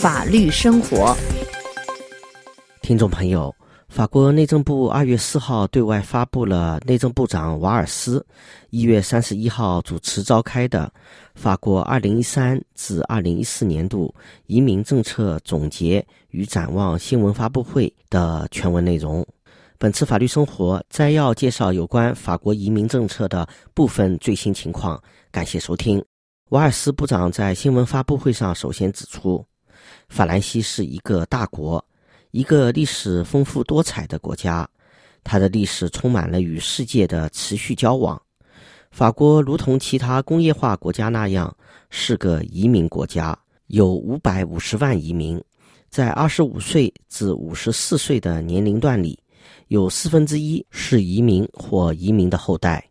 法律生活。听众朋友，法国内政部二月四号对外发布了内政部长瓦尔斯一月三十一号主持召开的法国二零一三至二零一四年度移民政策总结与展望新闻发布会的全文内容。本次法律生活摘要介绍有关法国移民政策的部分最新情况。感谢收听。瓦尔斯部长在新闻发布会上首先指出，法兰西是一个大国，一个历史丰富多彩的国家。它的历史充满了与世界的持续交往。法国如同其他工业化国家那样，是个移民国家，有五百五十万移民，在二十五岁至五十四岁的年龄段里。有四分之一是移民或移民的后代。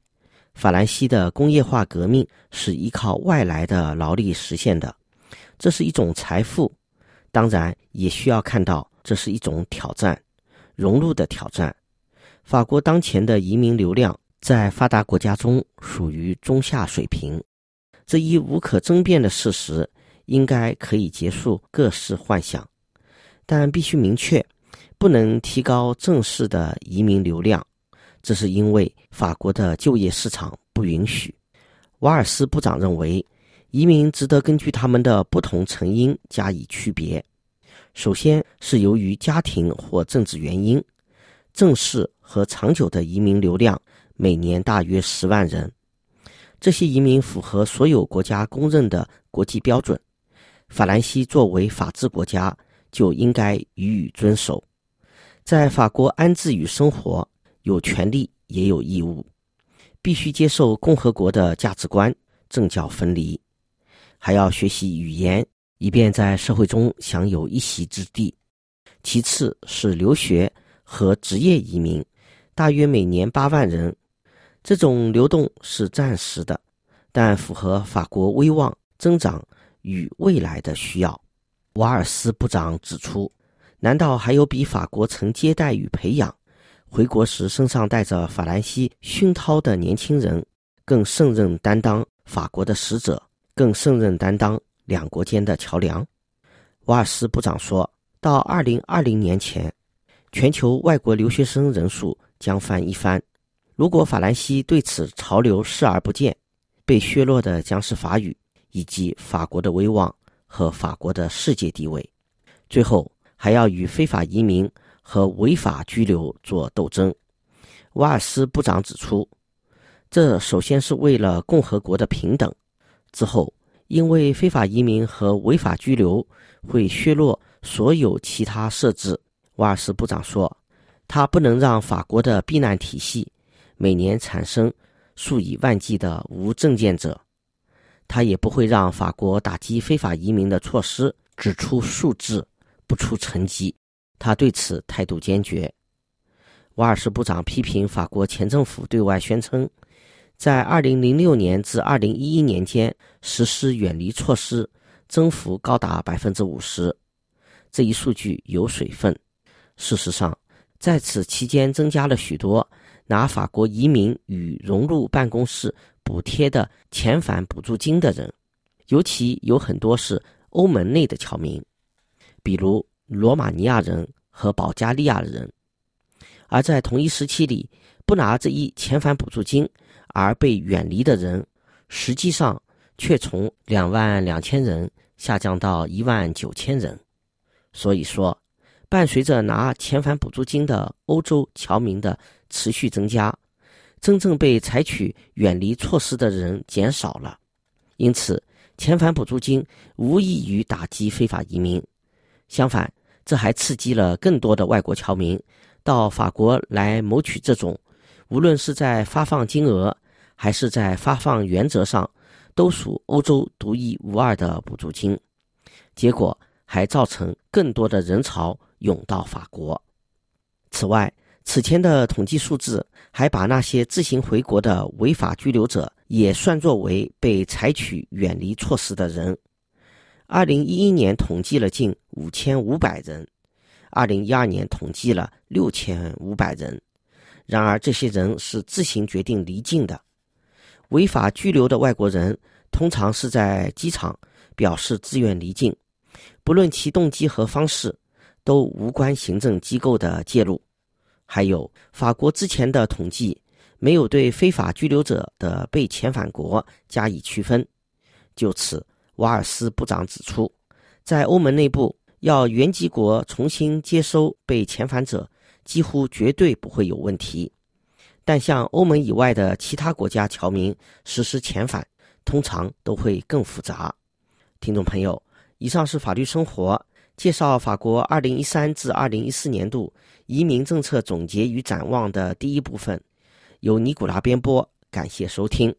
法兰西的工业化革命是依靠外来的劳力实现的，这是一种财富，当然也需要看到这是一种挑战，融入的挑战。法国当前的移民流量在发达国家中属于中下水平，这一无可争辩的事实应该可以结束各式幻想，但必须明确。不能提高正式的移民流量，这是因为法国的就业市场不允许。瓦尔斯部长认为，移民值得根据他们的不同成因加以区别。首先是由于家庭或政治原因，正式和长久的移民流量每年大约十万人。这些移民符合所有国家公认的国际标准。法兰西作为法治国家，就应该予以遵守。在法国安置与生活，有权利也有义务，必须接受共和国的价值观，政教分离，还要学习语言，以便在社会中享有一席之地。其次是留学和职业移民，大约每年八万人。这种流动是暂时的，但符合法国威望增长与未来的需要。瓦尔斯部长指出。难道还有比法国曾接待与培养，回国时身上带着法兰西熏陶的年轻人，更胜任担当法国的使者，更胜任担当两国间的桥梁？瓦尔斯部长说到，二零二零年前，全球外国留学生人数将翻一番。如果法兰西对此潮流视而不见，被削弱的将是法语以及法国的威望和法国的世界地位。最后。还要与非法移民和违法居留做斗争，瓦尔斯部长指出，这首先是为了共和国的平等，之后因为非法移民和违法居留会削弱所有其他设置。瓦尔斯部长说，他不能让法国的避难体系每年产生数以万计的无证件者，他也不会让法国打击非法移民的措施只出数字。不出成绩，他对此态度坚决。瓦尔斯部长批评法国前政府对外宣称，在2006年至2011年间实施远离措施增幅高达百分之五十，这一数据有水分。事实上，在此期间增加了许多拿法国移民与融入办公室补贴的遣返补助金的人，尤其有很多是欧盟内的侨民。比如罗马尼亚人和保加利亚人，而在同一时期里，不拿这一遣返补助金而被远离的人，实际上却从两万两千人下降到一万九千人。所以说，伴随着拿遣返补助金的欧洲侨民的持续增加，真正被采取远离措施的人减少了。因此，遣返补助金无异于打击非法移民。相反，这还刺激了更多的外国侨民到法国来谋取这种，无论是在发放金额还是在发放原则上，都属欧洲独一无二的补助金。结果还造成更多的人潮涌到法国。此外，此前的统计数字还把那些自行回国的违法居留者也算作为被采取远离措施的人。二零一一年统计了近五千五百人，二零一二年统计了六千五百人。然而，这些人是自行决定离境的。违法居留的外国人通常是在机场表示自愿离境，不论其动机和方式，都无关行政机构的介入。还有，法国之前的统计没有对非法居留者的被遣返国加以区分。就此，瓦尔斯部长指出，在欧盟内部，要原籍国重新接收被遣返者，几乎绝对不会有问题。但向欧盟以外的其他国家侨民实施遣返，通常都会更复杂。听众朋友，以上是法律生活介绍法国二零一三至二零一四年度移民政策总结与展望的第一部分，由尼古拉编播，感谢收听。